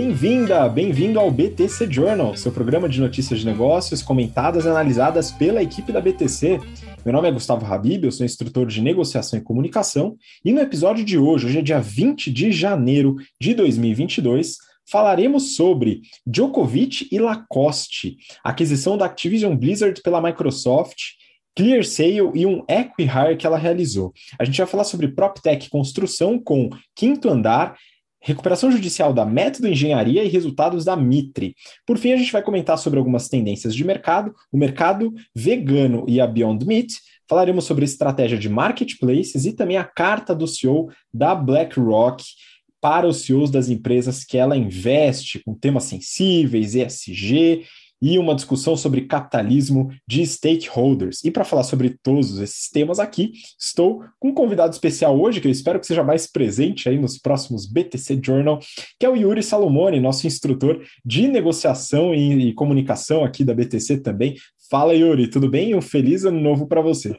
Bem-vinda, bem-vindo ao BTC Journal, seu programa de notícias de negócios comentadas e analisadas pela equipe da BTC. Meu nome é Gustavo Habib, eu sou instrutor de negociação e comunicação, e no episódio de hoje, hoje é dia 20 de janeiro de 2022, falaremos sobre Djokovic e Lacoste, aquisição da Activision Blizzard pela Microsoft, Clear Sale e um Equihire que ela realizou. A gente vai falar sobre PropTech construção com quinto andar recuperação judicial da Método Engenharia e resultados da Mitre. Por fim, a gente vai comentar sobre algumas tendências de mercado, o mercado vegano e a Beyond Meat. Falaremos sobre estratégia de marketplaces e também a carta do CEO da BlackRock para os CEOs das empresas que ela investe, com temas sensíveis, ESG e uma discussão sobre capitalismo de stakeholders. E para falar sobre todos esses temas aqui, estou com um convidado especial hoje, que eu espero que seja mais presente aí nos próximos BTC Journal, que é o Yuri Salomone, nosso instrutor de negociação e, e comunicação aqui da BTC também. Fala, Yuri, tudo bem? Um feliz ano novo para você.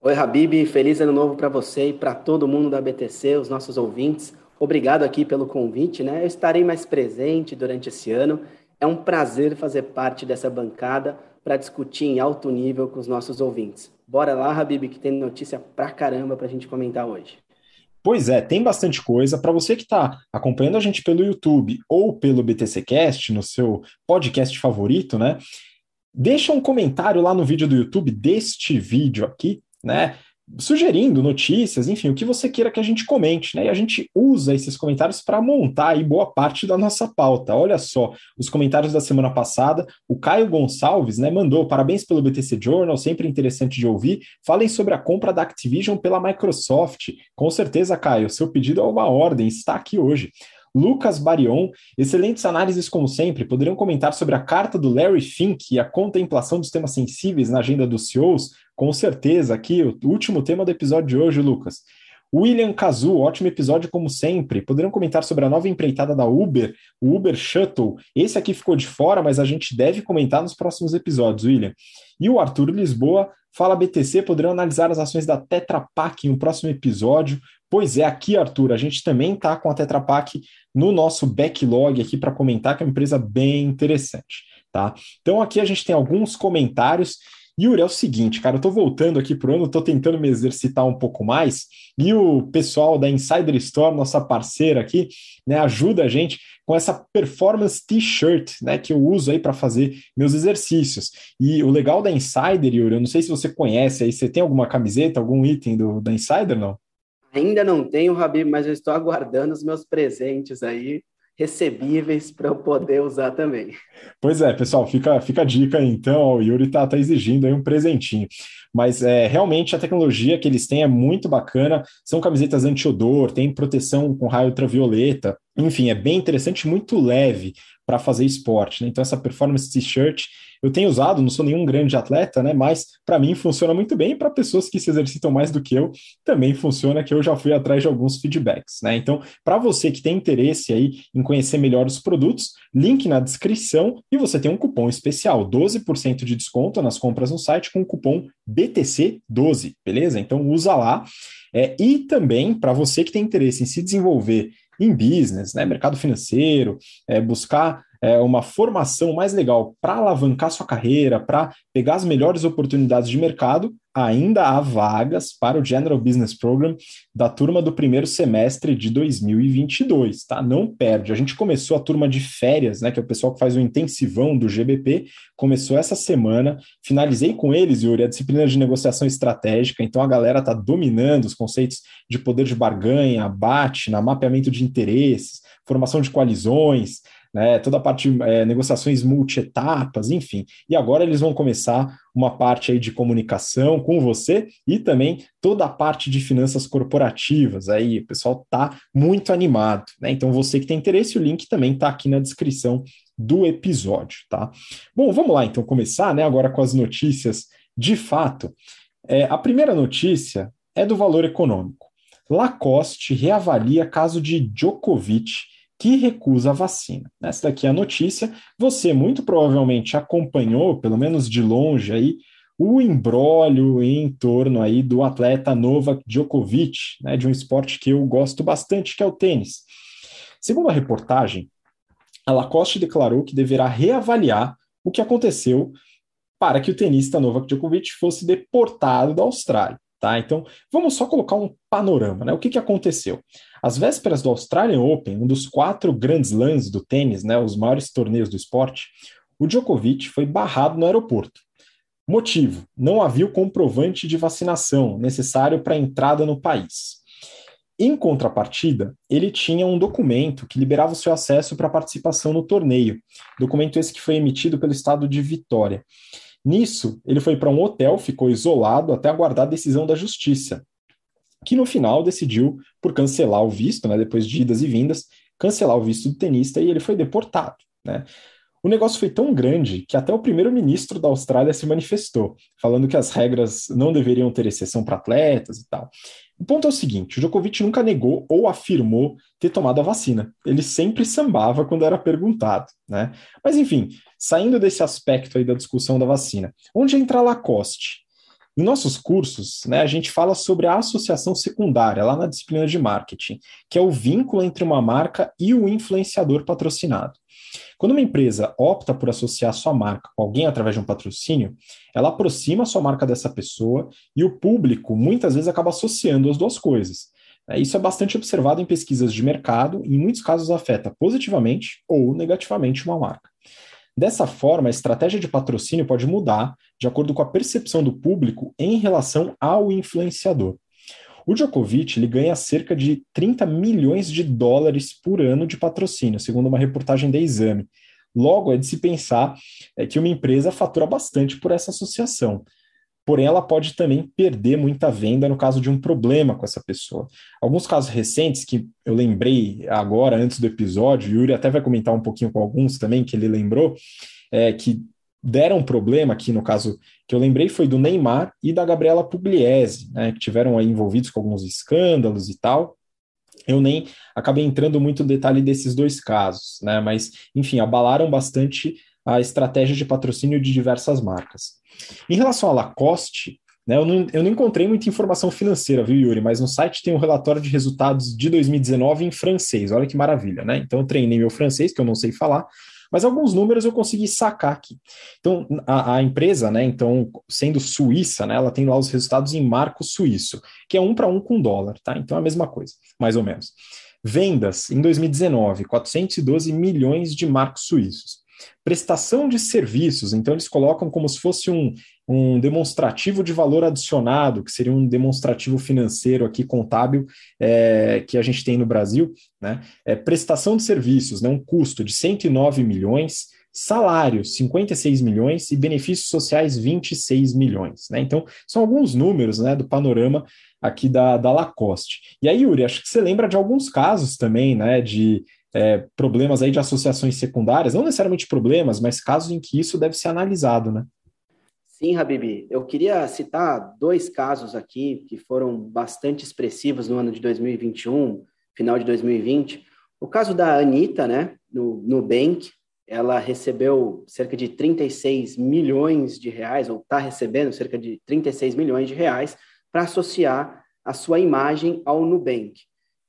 Oi, Habib, feliz ano novo para você e para todo mundo da BTC, os nossos ouvintes. Obrigado aqui pelo convite, né? Eu estarei mais presente durante esse ano é um prazer fazer parte dessa bancada para discutir em alto nível com os nossos ouvintes. Bora lá, Habib, que tem notícia pra caramba para a gente comentar hoje. Pois é, tem bastante coisa. Para você que está acompanhando a gente pelo YouTube ou pelo BTCcast, no seu podcast favorito, né? Deixa um comentário lá no vídeo do YouTube deste vídeo aqui, né? Sugerindo notícias, enfim, o que você queira que a gente comente, né? E a gente usa esses comentários para montar aí boa parte da nossa pauta. Olha só, os comentários da semana passada, o Caio Gonçalves, né, mandou parabéns pelo BTC Journal, sempre interessante de ouvir. Falem sobre a compra da Activision pela Microsoft. Com certeza, Caio, seu pedido é uma ordem, está aqui hoje. Lucas Barion, excelentes análises como sempre, poderiam comentar sobre a carta do Larry Fink e a contemplação dos temas sensíveis na agenda dos CEOs? Com certeza, aqui o último tema do episódio de hoje, Lucas. William Kazu, ótimo episódio como sempre. Poderiam comentar sobre a nova empreitada da Uber, o Uber Shuttle. Esse aqui ficou de fora, mas a gente deve comentar nos próximos episódios, William. E o Arthur Lisboa, fala BTC, poderão analisar as ações da Tetra Pak em um próximo episódio. Pois é, aqui, Arthur, a gente também está com a Tetra Pak no nosso backlog aqui para comentar, que é uma empresa bem interessante, tá? Então aqui a gente tem alguns comentários Yuri, é o seguinte, cara, eu tô voltando aqui pro ano, tô tentando me exercitar um pouco mais, e o pessoal da Insider Store, nossa parceira aqui, né, ajuda a gente com essa performance t-shirt, né, que eu uso aí para fazer meus exercícios. E o legal da Insider, Yuri, eu não sei se você conhece aí, você tem alguma camiseta, algum item do, da Insider, não? Ainda não tenho, Rabi, mas eu estou aguardando os meus presentes aí recebíveis para eu poder usar também. Pois é, pessoal, fica, fica a dica então, o Yuri está tá exigindo aí um presentinho. Mas é, realmente a tecnologia que eles têm é muito bacana, são camisetas anti-odor, tem proteção com raio ultravioleta, enfim, é bem interessante, muito leve para fazer esporte. Né? Então, essa performance t-shirt eu tenho usado, não sou nenhum grande atleta, né? Mas para mim funciona muito bem. Para pessoas que se exercitam mais do que eu, também funciona, que eu já fui atrás de alguns feedbacks, né? Então, para você que tem interesse aí em conhecer melhor os produtos, link na descrição e você tem um cupom especial, 12% de desconto nas compras no site com o cupom BTC12, beleza? Então usa lá. É, e também, para você que tem interesse em se desenvolver em business, né, mercado financeiro, é, buscar é, uma formação mais legal para alavancar sua carreira, para pegar as melhores oportunidades de mercado, ainda há vagas para o General Business Program da turma do primeiro semestre de 2022, tá? Não perde. A gente começou a turma de férias, né, que é o pessoal que faz o intensivão do GBP, começou essa semana. Finalizei com eles, Yuri, a disciplina de negociação estratégica. Então a galera está dominando os conceitos de poder de barganha, abate, na mapeamento de interesses, formação de coalizões, né, toda a parte de é, negociações multietapas, enfim. E agora eles vão começar uma parte aí de comunicação com você e também toda a parte de finanças corporativas. Aí o pessoal tá muito animado, né? Então você que tem interesse, o link também está aqui na descrição do episódio, tá? Bom, vamos lá então começar, né? Agora com as notícias de fato. É, a primeira notícia é do valor econômico. Lacoste reavalia caso de Djokovic que recusa a vacina. Essa daqui é a notícia. Você muito provavelmente acompanhou, pelo menos de longe aí, o embrólio em torno aí do atleta Novak Djokovic, né, de um esporte que eu gosto bastante, que é o tênis. Segundo a reportagem, a Lacoste declarou que deverá reavaliar o que aconteceu para que o tenista Novak Djokovic fosse deportado da Austrália. Tá? Então, vamos só colocar um panorama. Né? O que, que aconteceu? Às vésperas do Australian Open, um dos quatro grandes lãs do tênis, né, os maiores torneios do esporte, o Djokovic foi barrado no aeroporto. Motivo: não havia o comprovante de vacinação necessário para a entrada no país. Em contrapartida, ele tinha um documento que liberava o seu acesso para participação no torneio, documento esse que foi emitido pelo estado de Vitória. Nisso, ele foi para um hotel, ficou isolado até aguardar a decisão da justiça, que no final decidiu por cancelar o visto, né, depois de idas e vindas, cancelar o visto do tenista e ele foi deportado. Né? O negócio foi tão grande que até o primeiro-ministro da Austrália se manifestou, falando que as regras não deveriam ter exceção para atletas e tal. O ponto é o seguinte: o Djokovic nunca negou ou afirmou ter tomado a vacina. Ele sempre sambava quando era perguntado, né? Mas enfim, saindo desse aspecto aí da discussão da vacina, onde entra a Lacoste? Em nossos cursos, né, a gente fala sobre a associação secundária, lá na disciplina de marketing, que é o vínculo entre uma marca e o influenciador patrocinado. Quando uma empresa opta por associar sua marca com alguém através de um patrocínio, ela aproxima sua marca dessa pessoa e o público muitas vezes acaba associando as duas coisas. É, isso é bastante observado em pesquisas de mercado e, em muitos casos, afeta positivamente ou negativamente uma marca. Dessa forma, a estratégia de patrocínio pode mudar de acordo com a percepção do público em relação ao influenciador. O Djokovic ele ganha cerca de 30 milhões de dólares por ano de patrocínio, segundo uma reportagem da Exame. Logo, é de se pensar é, que uma empresa fatura bastante por essa associação. Porém, ela pode também perder muita venda no caso de um problema com essa pessoa. Alguns casos recentes que eu lembrei agora, antes do episódio, o Yuri até vai comentar um pouquinho com alguns também, que ele lembrou, é, que deram problema aqui, no caso que eu lembrei, foi do Neymar e da Gabriela Pugliese, né, que tiveram aí envolvidos com alguns escândalos e tal. Eu nem acabei entrando muito no detalhe desses dois casos, né, mas, enfim, abalaram bastante a estratégia de patrocínio de diversas marcas. Em relação à Lacoste, né, eu, não, eu não encontrei muita informação financeira, viu, Yuri? Mas no site tem um relatório de resultados de 2019 em francês. Olha que maravilha, né? Então eu treinei meu francês, que eu não sei falar, mas alguns números eu consegui sacar aqui. Então, a, a, empresa, né, então, sendo suíça, né, ela tem lá os resultados em marco suíço, que é um para um com dólar, tá? Então é a mesma coisa, mais ou menos. Vendas em 2019, 412 milhões de marcos suíços. Prestação de serviços, então eles colocam como se fosse um, um demonstrativo de valor adicionado, que seria um demonstrativo financeiro aqui contábil é, que a gente tem no Brasil, né? É, prestação de serviços, né? um custo de 109 milhões, salários 56 milhões e benefícios sociais 26 milhões. Né? Então, são alguns números né, do panorama aqui da, da Lacoste. E aí, Yuri, acho que você lembra de alguns casos também, né, de é, problemas aí de associações secundárias, não necessariamente problemas, mas casos em que isso deve ser analisado, né? Sim, Habibi. Eu queria citar dois casos aqui que foram bastante expressivos no ano de 2021, final de 2020. O caso da Anitta, né, no Nubank, ela recebeu cerca de 36 milhões de reais, ou está recebendo cerca de 36 milhões de reais, para associar a sua imagem ao Nubank.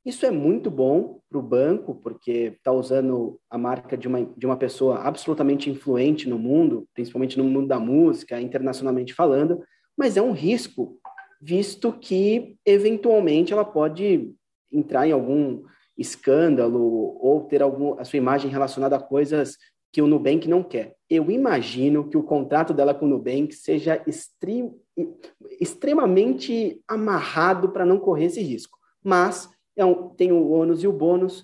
Isso é muito bom para o banco, porque está usando a marca de uma, de uma pessoa absolutamente influente no mundo, principalmente no mundo da música, internacionalmente falando, mas é um risco, visto que, eventualmente, ela pode entrar em algum escândalo ou ter algum, a sua imagem relacionada a coisas que o Nubank não quer. Eu imagino que o contrato dela com o Nubank seja extre extremamente amarrado para não correr esse risco. Mas é um, tem o ônus e o bônus.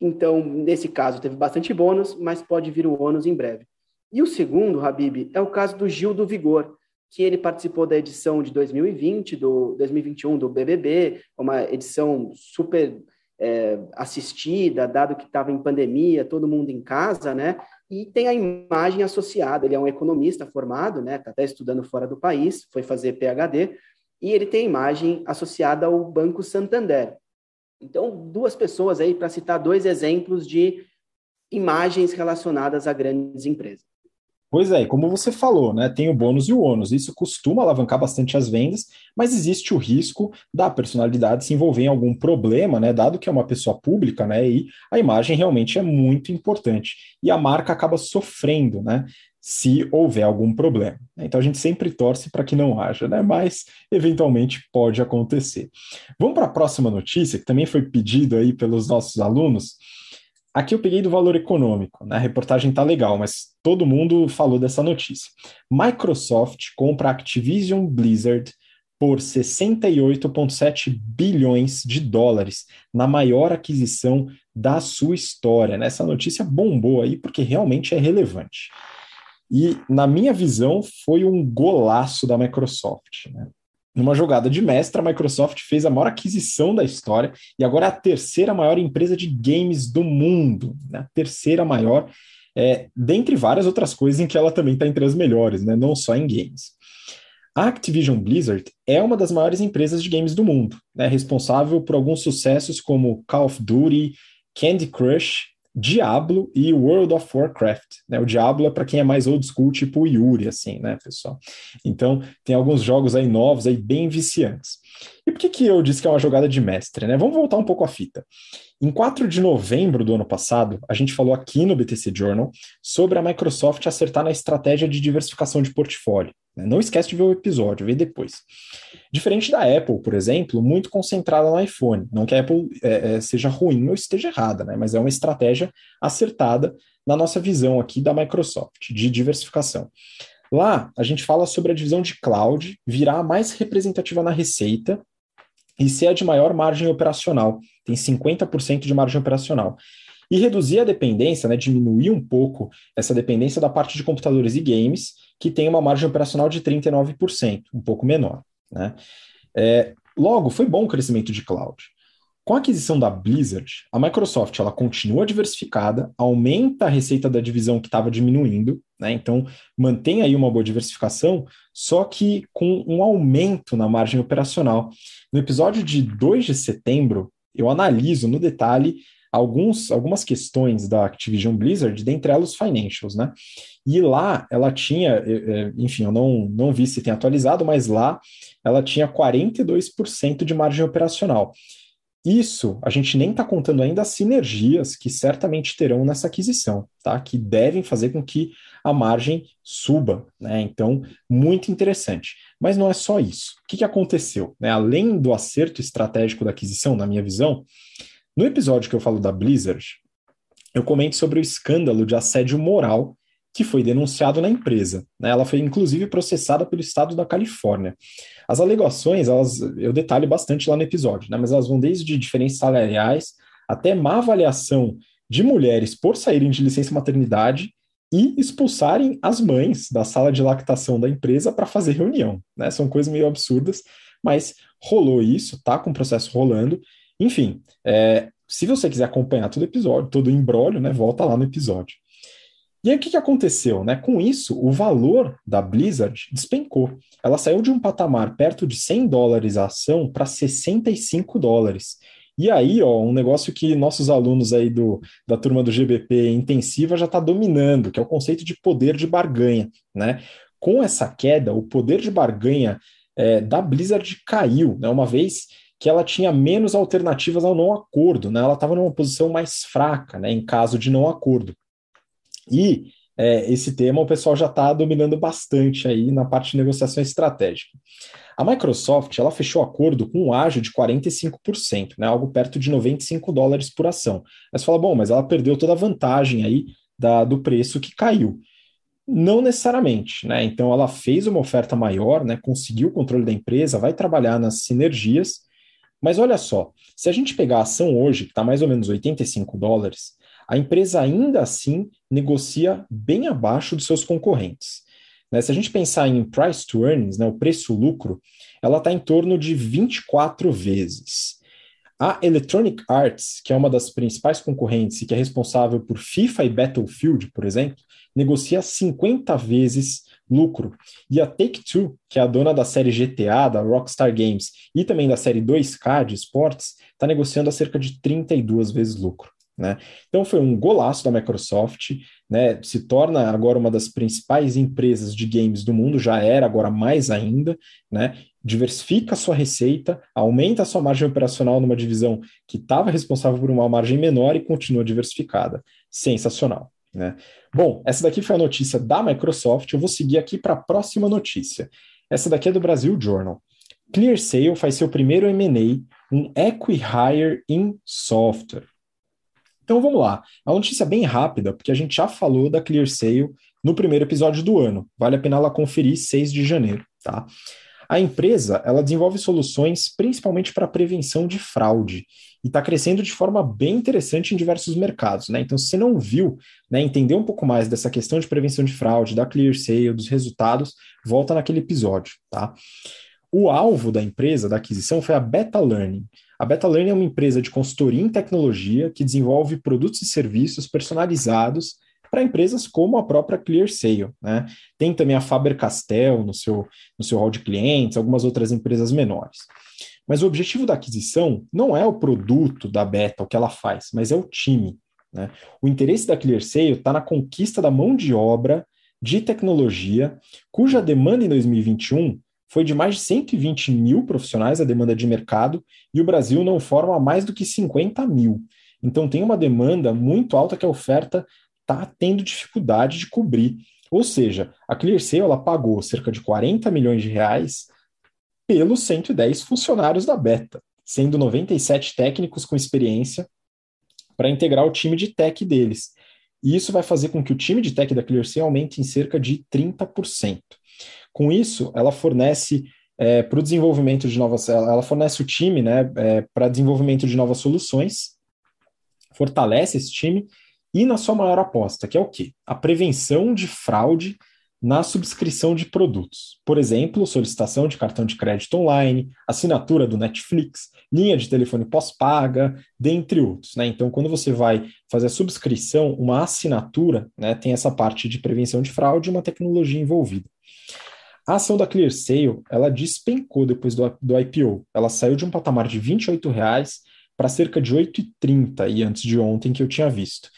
Então, nesse caso, teve bastante bônus, mas pode vir o ônus em breve. E o segundo, Habib, é o caso do Gil do Vigor, que ele participou da edição de 2020, do 2021 do BBB, uma edição super é, assistida, dado que estava em pandemia, todo mundo em casa, né? E tem a imagem associada. Ele é um economista formado, né? Está até estudando fora do país, foi fazer PhD, e ele tem a imagem associada ao Banco Santander. Então, duas pessoas aí para citar dois exemplos de imagens relacionadas a grandes empresas. Pois é, como você falou, né, tem o bônus e o ônus. Isso costuma alavancar bastante as vendas, mas existe o risco da personalidade se envolver em algum problema, né, dado que é uma pessoa pública, né, e a imagem realmente é muito importante. E a marca acaba sofrendo, né, se houver algum problema. Então a gente sempre torce para que não haja, né, mas eventualmente pode acontecer. Vamos para a próxima notícia, que também foi pedido aí pelos nossos alunos. Aqui eu peguei do valor econômico, né? A reportagem tá legal, mas todo mundo falou dessa notícia. Microsoft compra Activision Blizzard por 68,7 bilhões de dólares, na maior aquisição da sua história. Né? Essa notícia bombou aí porque realmente é relevante. E, na minha visão, foi um golaço da Microsoft. Né? Numa jogada de mestra, a Microsoft fez a maior aquisição da história e agora é a terceira maior empresa de games do mundo, né? a terceira maior, é, dentre várias outras coisas em que ela também está entre as melhores, né? não só em games. A Activision Blizzard é uma das maiores empresas de games do mundo, né? responsável por alguns sucessos como Call of Duty, Candy Crush Diablo e World of Warcraft. Né? O Diablo é para quem é mais old school, tipo Yuri, assim, né, pessoal? Então, tem alguns jogos aí novos, aí bem viciantes. E por que, que eu disse que é uma jogada de mestre, né? Vamos voltar um pouco à fita. Em 4 de novembro do ano passado, a gente falou aqui no BTC Journal sobre a Microsoft acertar na estratégia de diversificação de portfólio. Né? Não esquece de ver o episódio, vê depois. Diferente da Apple, por exemplo, muito concentrada no iPhone. Não que a Apple é, é, seja ruim ou esteja errada, né? mas é uma estratégia acertada na nossa visão aqui da Microsoft, de diversificação. Lá, a gente fala sobre a divisão de cloud virar a mais representativa na receita e ser a de maior margem operacional, tem 50% de margem operacional. E reduzir a dependência, né, diminuir um pouco essa dependência da parte de computadores e games, que tem uma margem operacional de 39%, um pouco menor. Né? É, logo, foi bom o crescimento de cloud. Com a aquisição da Blizzard, a Microsoft ela continua diversificada, aumenta a receita da divisão que estava diminuindo, né? então mantém aí uma boa diversificação, só que com um aumento na margem operacional. No episódio de 2 de setembro, eu analiso no detalhe alguns, algumas questões da Activision Blizzard, dentre elas os financials, né? E lá ela tinha, enfim, eu não, não vi se tem atualizado, mas lá ela tinha 42% de margem operacional. Isso a gente nem está contando ainda as sinergias que certamente terão nessa aquisição, tá? Que devem fazer com que a margem suba, né? Então, muito interessante. Mas não é só isso. O que, que aconteceu? Né? Além do acerto estratégico da aquisição, na minha visão, no episódio que eu falo da Blizzard, eu comento sobre o escândalo de assédio moral que foi denunciado na empresa. Né? Ela foi inclusive processada pelo estado da Califórnia. As alegações, elas, eu detalho bastante lá no episódio, né? mas elas vão desde diferenças salariais até má avaliação de mulheres por saírem de licença maternidade e expulsarem as mães da sala de lactação da empresa para fazer reunião. Né? São coisas meio absurdas, mas rolou isso, tá com o processo rolando. Enfim, é, se você quiser acompanhar todo o episódio, todo o embrólio, né, volta lá no episódio. E aí o que, que aconteceu? Né? Com isso, o valor da Blizzard despencou. Ela saiu de um patamar perto de 100 dólares a ação para 65 dólares. E aí, ó, um negócio que nossos alunos aí do, da turma do GBP intensiva já está dominando, que é o conceito de poder de barganha. Né? Com essa queda, o poder de barganha é, da Blizzard caiu, né? uma vez que ela tinha menos alternativas ao não acordo, né? ela estava numa posição mais fraca né? em caso de não acordo. E é, esse tema o pessoal já está dominando bastante aí na parte de negociação estratégica. A Microsoft ela fechou acordo com um ágio de 45%, né, algo perto de 95 dólares por ação. Mas fala, bom, mas ela perdeu toda a vantagem aí da, do preço que caiu. Não necessariamente, né? Então ela fez uma oferta maior, né? Conseguiu o controle da empresa, vai trabalhar nas sinergias. Mas olha só, se a gente pegar a ação hoje, que está mais ou menos 85 dólares, a empresa ainda assim negocia bem abaixo dos seus concorrentes. Né? Se a gente pensar em price to earnings, né, o preço-lucro, ela está em torno de 24 vezes. A Electronic Arts, que é uma das principais concorrentes e que é responsável por FIFA e Battlefield, por exemplo, negocia 50 vezes lucro. E a Take-Two, que é a dona da série GTA, da Rockstar Games e também da série 2K de esportes, está negociando a cerca de 32 vezes lucro. Né? Então foi um golaço da Microsoft, né? se torna agora uma das principais empresas de games do mundo, já era, agora mais ainda, né? diversifica a sua receita, aumenta a sua margem operacional numa divisão que estava responsável por uma margem menor e continua diversificada. Sensacional. Né? Bom, essa daqui foi a notícia da Microsoft, eu vou seguir aqui para a próxima notícia. Essa daqui é do Brasil Journal. ClearSale faz seu primeiro M&A, um Equi-Hire in Software. Então vamos lá. A notícia é bem rápida, porque a gente já falou da ClearSale no primeiro episódio do ano. Vale a pena ela conferir 6 de janeiro, tá? A empresa, ela desenvolve soluções principalmente para prevenção de fraude e está crescendo de forma bem interessante em diversos mercados, né? Então, se você não viu, né, entender um pouco mais dessa questão de prevenção de fraude, da ClearSale, dos resultados, volta naquele episódio, tá? O alvo da empresa, da aquisição, foi a Beta Learning. A Beta Learning é uma empresa de consultoria em tecnologia que desenvolve produtos e serviços personalizados para empresas como a própria ClearSale. Né? Tem também a Faber-Castell no seu, no seu hall de clientes, algumas outras empresas menores. Mas o objetivo da aquisição não é o produto da Beta, o que ela faz, mas é o time. Né? O interesse da ClearSale está na conquista da mão de obra de tecnologia, cuja demanda em 2021 foi de mais de 120 mil profissionais a demanda de mercado, e o Brasil não forma mais do que 50 mil. Então tem uma demanda muito alta que a oferta está tendo dificuldade de cobrir. Ou seja, a ClearSale ela pagou cerca de 40 milhões de reais pelos 110 funcionários da Beta, sendo 97 técnicos com experiência para integrar o time de tech deles. E isso vai fazer com que o time de tech da ClearSale aumente em cerca de 30%. Com isso, ela fornece é, para o desenvolvimento de novas, ela fornece o time né, é, para desenvolvimento de novas soluções, fortalece esse time e na sua maior aposta, que é o quê? A prevenção de fraude na subscrição de produtos. Por exemplo, solicitação de cartão de crédito online, assinatura do Netflix, linha de telefone pós-paga, dentre outros. Né? Então, quando você vai fazer a subscrição, uma assinatura, né, tem essa parte de prevenção de fraude e uma tecnologia envolvida. A ação da ClearSale, ela despencou depois do, do IPO. Ela saiu de um patamar de R$ 28,00 para cerca de R$ 8,30 e antes de ontem que eu tinha visto.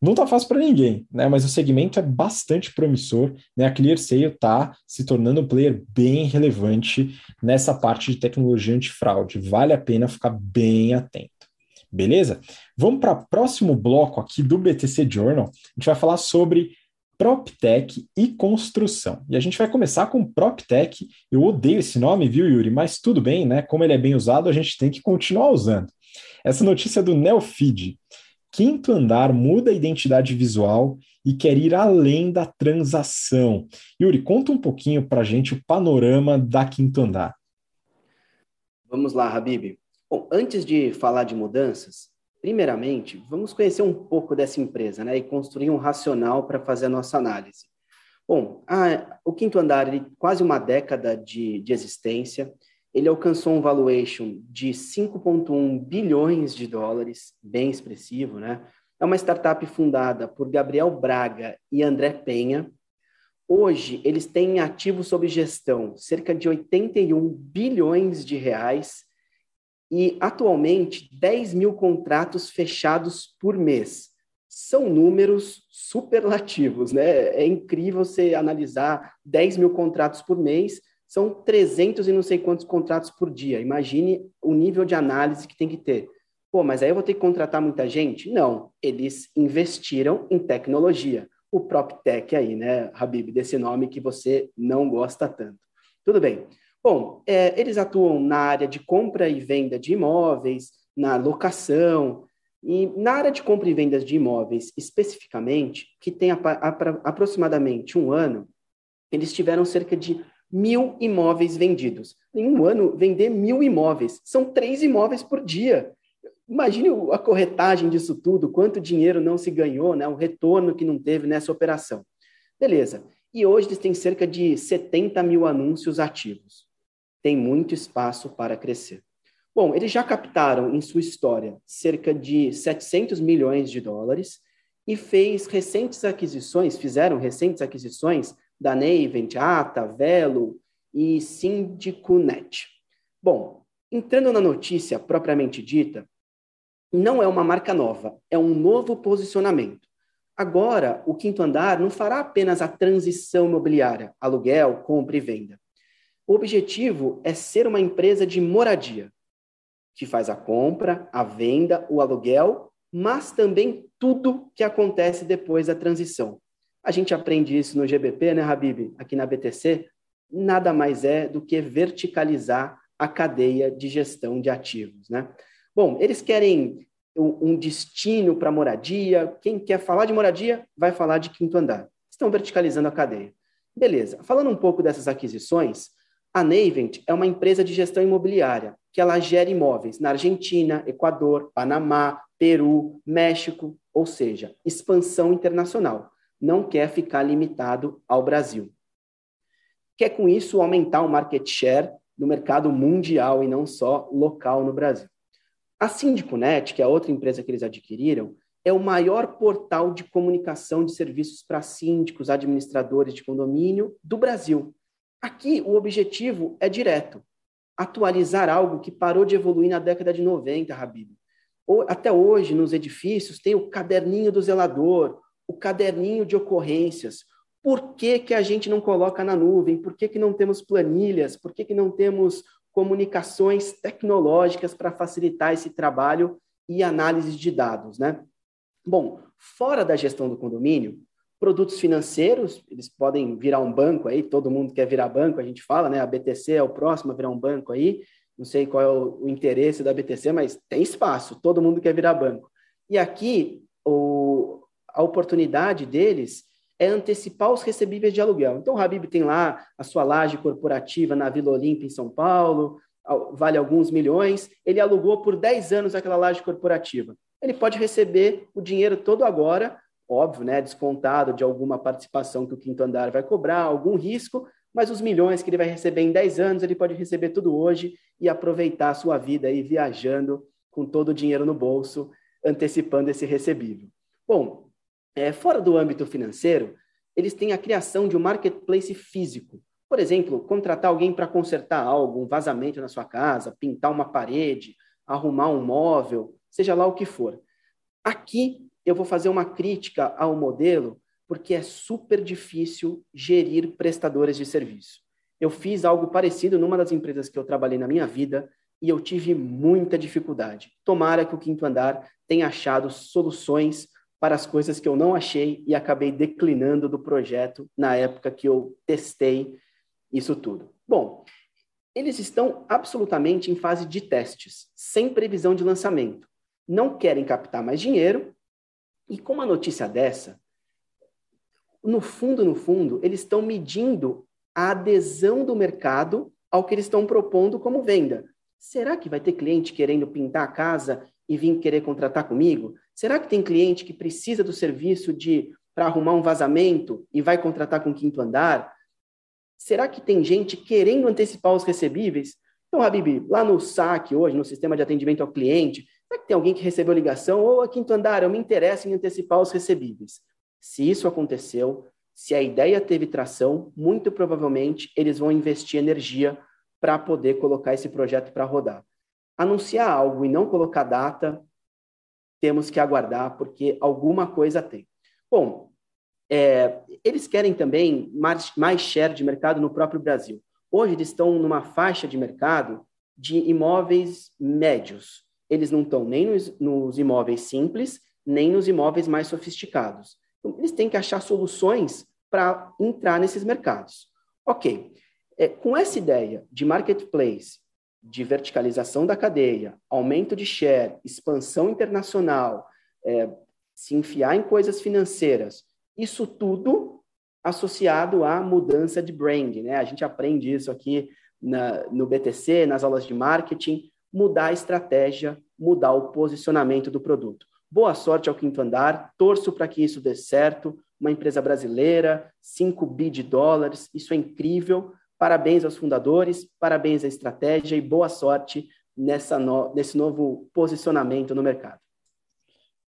Não está fácil para ninguém, né? Mas o segmento é bastante promissor, né? A ClearSale está se tornando um player bem relevante nessa parte de tecnologia antifraude. Vale a pena ficar bem atento. Beleza? Vamos para o próximo bloco aqui do BTC Journal. A gente vai falar sobre PropTech e construção. E a gente vai começar com PropTech. Eu odeio esse nome, viu, Yuri? Mas tudo bem, né? Como ele é bem usado, a gente tem que continuar usando. Essa notícia é do Neofeed. Quinto andar muda a identidade visual e quer ir além da transação. Yuri, conta um pouquinho para a gente o panorama da Quinto Andar. Vamos lá, Habib. Bom, antes de falar de mudanças, Primeiramente, vamos conhecer um pouco dessa empresa né, e construir um racional para fazer a nossa análise. Bom, a, o Quinto Andar, ele, quase uma década de, de existência, ele alcançou um valuation de 5,1 bilhões de dólares, bem expressivo, né? É uma startup fundada por Gabriel Braga e André Penha. Hoje, eles têm ativos sob gestão cerca de 81 bilhões de reais e, atualmente, 10 mil contratos fechados por mês. São números superlativos, né? É incrível você analisar 10 mil contratos por mês, são 300 e não sei quantos contratos por dia. Imagine o nível de análise que tem que ter. Pô, mas aí eu vou ter que contratar muita gente? Não, eles investiram em tecnologia. O PropTech aí, né, Habib, desse nome que você não gosta tanto. Tudo bem. Bom, é, eles atuam na área de compra e venda de imóveis, na locação, e na área de compra e vendas de imóveis, especificamente, que tem a, a, aproximadamente um ano, eles tiveram cerca de mil imóveis vendidos. Em um ano, vender mil imóveis. São três imóveis por dia. Imagine a corretagem disso tudo, quanto dinheiro não se ganhou, né? o retorno que não teve nessa operação. Beleza. E hoje eles têm cerca de 70 mil anúncios ativos tem muito espaço para crescer. Bom, eles já captaram em sua história cerca de 700 milhões de dólares e fez recentes aquisições, fizeram recentes aquisições da Navent, Ata, Velo e Syndicunet. Bom, entrando na notícia propriamente dita, não é uma marca nova, é um novo posicionamento. Agora, o quinto andar não fará apenas a transição imobiliária, aluguel, compra e venda. O objetivo é ser uma empresa de moradia, que faz a compra, a venda, o aluguel, mas também tudo que acontece depois da transição. A gente aprende isso no GBP, né, Habib? Aqui na BTC, nada mais é do que verticalizar a cadeia de gestão de ativos, né? Bom, eles querem um destino para moradia. Quem quer falar de moradia vai falar de quinto andar. Estão verticalizando a cadeia. Beleza. Falando um pouco dessas aquisições, a Navent é uma empresa de gestão imobiliária que ela gera imóveis na Argentina, Equador, Panamá, Peru, México, ou seja, expansão internacional. Não quer ficar limitado ao Brasil. Quer com isso aumentar o market share no mercado mundial e não só local no Brasil. A SíndicoNet, que é a outra empresa que eles adquiriram, é o maior portal de comunicação de serviços para síndicos, administradores de condomínio do Brasil. Aqui, o objetivo é direto: atualizar algo que parou de evoluir na década de 90, Habib. Até hoje, nos edifícios, tem o caderninho do zelador, o caderninho de ocorrências. Por que, que a gente não coloca na nuvem? Por que, que não temos planilhas? Por que, que não temos comunicações tecnológicas para facilitar esse trabalho e análise de dados, né? Bom, fora da gestão do condomínio, produtos financeiros, eles podem virar um banco aí, todo mundo quer virar banco, a gente fala, né? A BTC é o próximo a virar um banco aí, não sei qual é o, o interesse da BTC, mas tem espaço, todo mundo quer virar banco. E aqui, o, a oportunidade deles é antecipar os recebíveis de aluguel. Então, o Habib tem lá a sua laje corporativa na Vila Olímpia, em São Paulo, vale alguns milhões. Ele alugou por 10 anos aquela laje corporativa. Ele pode receber o dinheiro todo agora, óbvio, né, descontado de alguma participação que o quinto andar vai cobrar, algum risco, mas os milhões que ele vai receber em 10 anos, ele pode receber tudo hoje e aproveitar a sua vida aí viajando com todo o dinheiro no bolso, antecipando esse recebível. Bom, é, fora do âmbito financeiro, eles têm a criação de um marketplace físico. Por exemplo, contratar alguém para consertar algo, um vazamento na sua casa, pintar uma parede, arrumar um móvel, seja lá o que for. Aqui eu vou fazer uma crítica ao modelo, porque é super difícil gerir prestadores de serviço. Eu fiz algo parecido numa das empresas que eu trabalhei na minha vida e eu tive muita dificuldade. Tomara que o quinto andar tenha achado soluções para as coisas que eu não achei e acabei declinando do projeto na época que eu testei isso tudo. Bom, eles estão absolutamente em fase de testes, sem previsão de lançamento. Não querem captar mais dinheiro. E com uma notícia dessa, no fundo, no fundo, eles estão medindo a adesão do mercado ao que eles estão propondo como venda. Será que vai ter cliente querendo pintar a casa e vir querer contratar comigo? Será que tem cliente que precisa do serviço de para arrumar um vazamento e vai contratar com quinto andar? Será que tem gente querendo antecipar os recebíveis? Então, Habib, lá no SAC hoje, no sistema de atendimento ao cliente, será que tem alguém que recebeu ligação? Ou a quinto andar, eu me interesso em antecipar os recebíveis. Se isso aconteceu, se a ideia teve tração, muito provavelmente eles vão investir energia para poder colocar esse projeto para rodar. Anunciar algo e não colocar data temos que aguardar, porque alguma coisa tem. Bom, é, eles querem também mais, mais share de mercado no próprio Brasil. Hoje eles estão numa faixa de mercado de imóveis médios. Eles não estão nem nos, nos imóveis simples, nem nos imóveis mais sofisticados. Então, eles têm que achar soluções para entrar nesses mercados. Ok, é, com essa ideia de marketplace de verticalização da cadeia, aumento de share, expansão internacional, é, se enfiar em coisas financeiras, isso tudo associado à mudança de brand. Né? A gente aprende isso aqui na, no BTC, nas aulas de marketing, mudar a estratégia, mudar o posicionamento do produto. Boa sorte ao quinto andar, torço para que isso dê certo. Uma empresa brasileira, 5 bi de dólares, isso é incrível Parabéns aos fundadores, parabéns à estratégia e boa sorte nessa no, nesse novo posicionamento no mercado.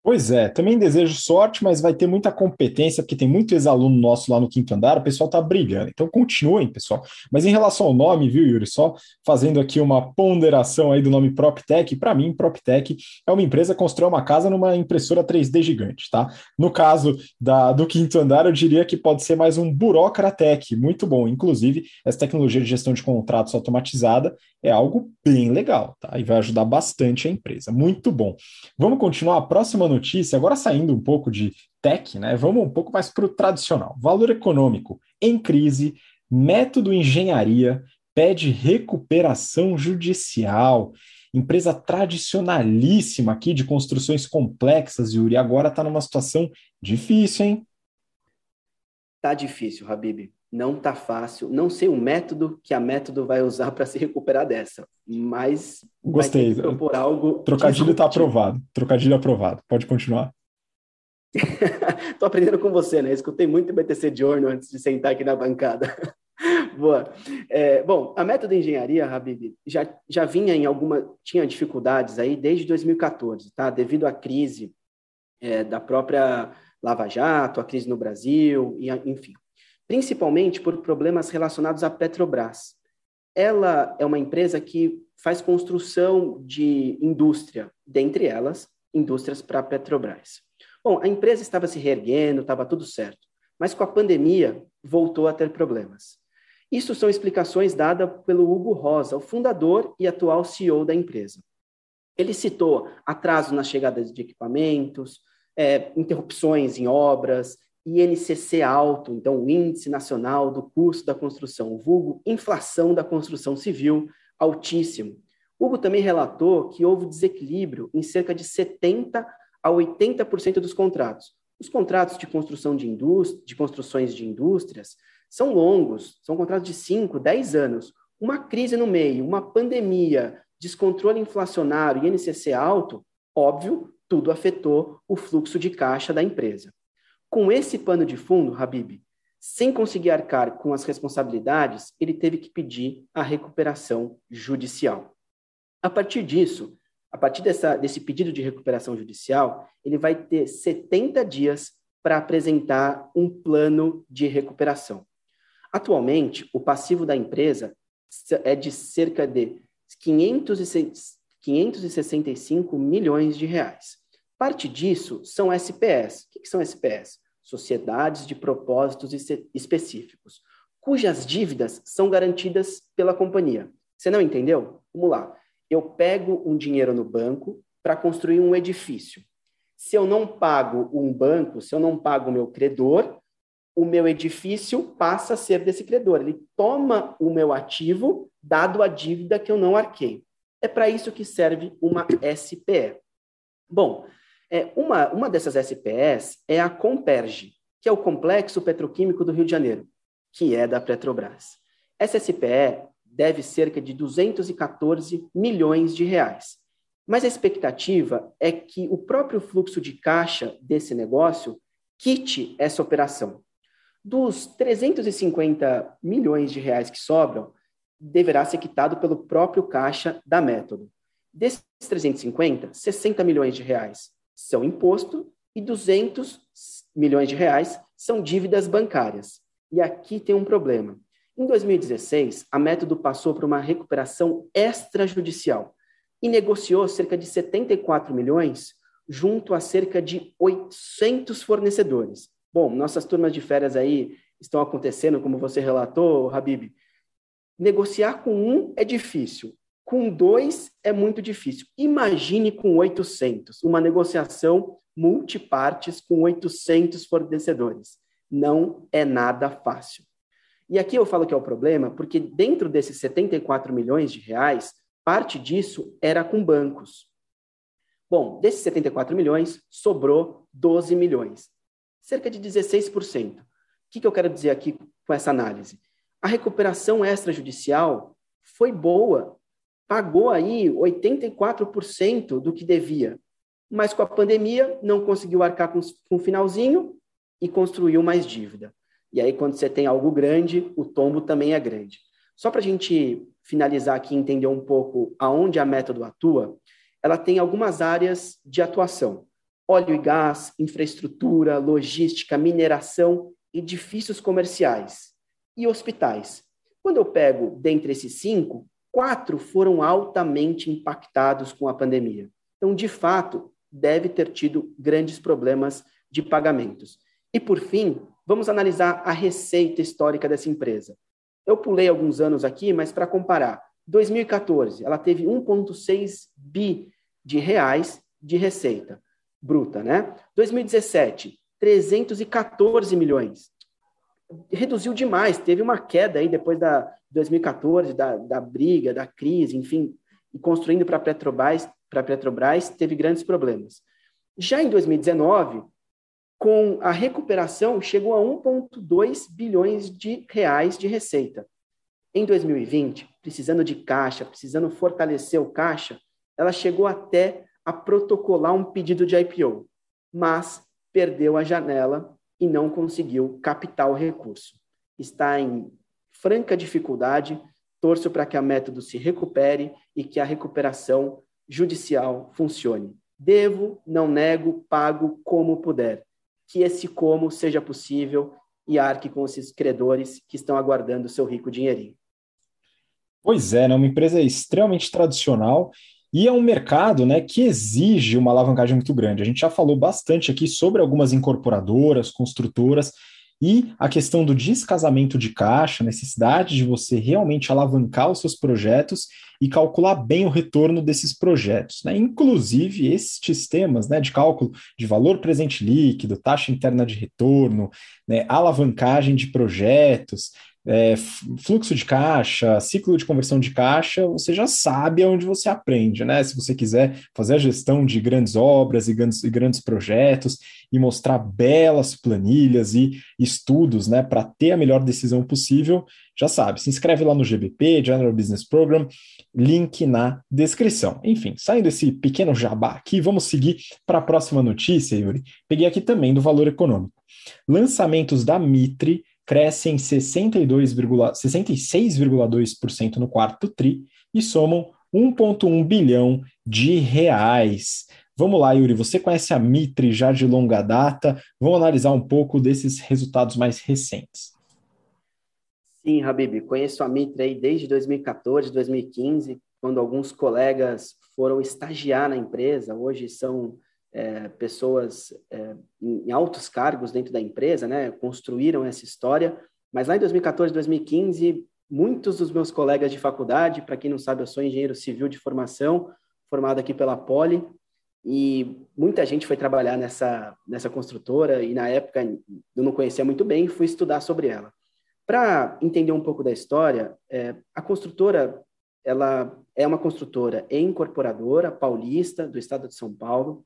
Pois é, também desejo sorte, mas vai ter muita competência, porque tem muito ex-aluno nosso lá no quinto andar, o pessoal tá brilhando. Então continuem, pessoal. Mas em relação ao nome, viu, Yuri, só fazendo aqui uma ponderação aí do nome PropTech, para mim, PropTech é uma empresa que constrói uma casa numa impressora 3D gigante, tá? No caso da, do quinto andar, eu diria que pode ser mais um burocratec, muito bom. Inclusive, essa tecnologia de gestão de contratos automatizada é algo bem legal, tá? E vai ajudar bastante a empresa. Muito bom. Vamos continuar a próxima notícia, agora saindo um pouco de tech, né? Vamos um pouco mais para o tradicional. Valor econômico em crise, método engenharia pede recuperação judicial. Empresa tradicionalíssima aqui de construções complexas, Yuri, agora está numa situação difícil, hein? Tá difícil, Habib. Não tá fácil. Não sei o método que a método vai usar para se recuperar dessa, mas gostei. Vai propor algo. Trocadilho está aprovado. Trocadilho aprovado. Pode continuar. Tô aprendendo com você, né? Escutei muito BTC Journal antes de sentar aqui na bancada. Boa. É, bom, a método engenharia, Habib, já, já vinha em alguma. tinha dificuldades aí desde 2014, tá? Devido à crise é, da própria Lava Jato, a crise no Brasil, e, enfim principalmente por problemas relacionados à Petrobras. Ela é uma empresa que faz construção de indústria, dentre elas, indústrias para a Petrobras. Bom, a empresa estava se reerguendo, estava tudo certo, mas com a pandemia voltou a ter problemas. Isso são explicações dadas pelo Hugo Rosa, o fundador e atual CEO da empresa. Ele citou atraso na chegada de equipamentos, é, interrupções em obras, INCC alto, então o Índice Nacional do Custo da Construção, vulgo inflação da construção civil, altíssimo. Hugo também relatou que houve desequilíbrio em cerca de 70% a 80% dos contratos. Os contratos de construção de, de construções de indústrias são longos, são contratos de 5, 10 anos. Uma crise no meio, uma pandemia, descontrole inflacionário e INCC alto, óbvio, tudo afetou o fluxo de caixa da empresa. Com esse pano de fundo, Habib, sem conseguir arcar com as responsabilidades, ele teve que pedir a recuperação judicial. A partir disso, a partir dessa, desse pedido de recuperação judicial, ele vai ter 70 dias para apresentar um plano de recuperação. Atualmente, o passivo da empresa é de cerca de 565 milhões de reais. Parte disso são SPS. O que são SPS? Sociedades de propósitos específicos, cujas dívidas são garantidas pela companhia. Você não entendeu? Vamos lá. Eu pego um dinheiro no banco para construir um edifício. Se eu não pago um banco, se eu não pago o meu credor, o meu edifício passa a ser desse credor. Ele toma o meu ativo, dado a dívida que eu não arquei. É para isso que serve uma SPE. Bom, é, uma, uma dessas SPS é a Comperge, que é o Complexo Petroquímico do Rio de Janeiro, que é da Petrobras. Essa SPE deve cerca de 214 milhões de reais. Mas a expectativa é que o próprio fluxo de caixa desse negócio quite essa operação. Dos 350 milhões de reais que sobram, deverá ser quitado pelo próprio caixa da Método. Desses 350, 60 milhões de reais são imposto e 200 milhões de reais são dívidas bancárias. E aqui tem um problema. Em 2016, a Método passou por uma recuperação extrajudicial e negociou cerca de 74 milhões junto a cerca de 800 fornecedores. Bom, nossas turmas de férias aí estão acontecendo, como você relatou, Habib. Negociar com um é difícil, com dois é muito difícil. Imagine com 800, uma negociação multipartes com 800 fornecedores. Não é nada fácil. E aqui eu falo que é o problema, porque dentro desses 74 milhões de reais, parte disso era com bancos. Bom, desses 74 milhões, sobrou 12 milhões, cerca de 16%. O que, eu quero dizer aqui com essa análise? A recuperação extrajudicial foi boa pagou aí 84% do que devia, mas com a pandemia não conseguiu arcar com, com o finalzinho e construiu mais dívida. E aí, quando você tem algo grande, o tombo também é grande. Só para a gente finalizar aqui e entender um pouco aonde a método atua, ela tem algumas áreas de atuação. óleo e gás, infraestrutura, logística, mineração, edifícios comerciais e hospitais. Quando eu pego dentre esses cinco, quatro foram altamente impactados com a pandemia. Então, de fato, deve ter tido grandes problemas de pagamentos. E, por fim, vamos analisar a receita histórica dessa empresa. Eu pulei alguns anos aqui, mas para comparar, 2014, ela teve 1,6 bi de reais de receita bruta, né? 2017, 314 milhões. Reduziu demais, teve uma queda aí depois da 2014, da, da briga, da crise, enfim, e construindo para Petrobras, para Petrobras, teve grandes problemas. Já em 2019, com a recuperação, chegou a 1,2 bilhões de reais de receita. Em 2020, precisando de caixa, precisando fortalecer o caixa, ela chegou até a protocolar um pedido de IPO, mas perdeu a janela e não conseguiu captar o recurso. Está em franca dificuldade, torço para que a método se recupere e que a recuperação judicial funcione. Devo, não nego, pago como puder. Que esse como seja possível e arque com esses credores que estão aguardando seu rico dinheirinho. Pois é, né? uma empresa extremamente tradicional e é um mercado né, que exige uma alavancagem muito grande. A gente já falou bastante aqui sobre algumas incorporadoras, construtoras e a questão do descasamento de caixa, necessidade de você realmente alavancar os seus projetos e calcular bem o retorno desses projetos. Né? Inclusive, esses temas né, de cálculo de valor presente líquido, taxa interna de retorno, né, alavancagem de projetos, é, fluxo de caixa, ciclo de conversão de caixa, você já sabe aonde você aprende, né? Se você quiser fazer a gestão de grandes obras e grandes, e grandes projetos e mostrar belas planilhas e estudos, né, para ter a melhor decisão possível, já sabe, se inscreve lá no GBP, General Business Program, link na descrição. Enfim, saindo desse pequeno jabá aqui, vamos seguir para a próxima notícia, Yuri. Peguei aqui também do valor econômico. Lançamentos da Mitre crescem 66,2% no quarto TRI e somam 1,1 bilhão de reais. Vamos lá, Yuri, você conhece a Mitre já de longa data, vamos analisar um pouco desses resultados mais recentes. Sim, Habib, conheço a Mitre aí desde 2014, 2015, quando alguns colegas foram estagiar na empresa, hoje são é, pessoas é, em altos cargos dentro da empresa, né, construíram essa história. Mas lá em 2014, 2015, muitos dos meus colegas de faculdade, para quem não sabe, eu sou engenheiro civil de formação, formado aqui pela Poli, e muita gente foi trabalhar nessa, nessa construtora, e na época eu não conhecia muito bem, fui estudar sobre ela. Para entender um pouco da história, é, a construtora ela é uma construtora e incorporadora paulista do estado de São Paulo,